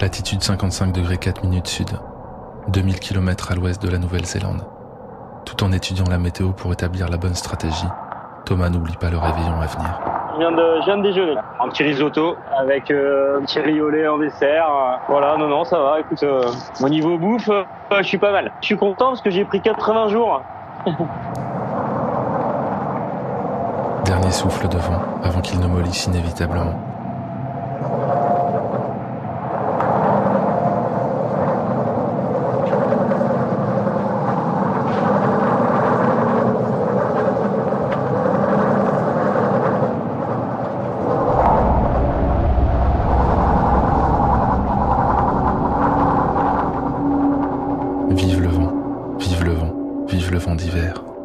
Latitude 55 degrés 4 minutes sud, 2000 km à l'ouest de la Nouvelle-Zélande. Tout en étudiant la météo pour établir la bonne stratégie, Thomas n'oublie pas le réveillon à venir. Je viens de, je viens de déjeuner. Un petit risotto avec euh, un petit riz au lait en dessert. Euh, voilà, non, non, ça va. Écoute, euh, au niveau bouffe, euh, je suis pas mal. Je suis content parce que j'ai pris 80 jours. Dernier souffle de vent avant qu'il ne mollisse inévitablement. Vive le vent, vive le vent, vive le vent d'hiver.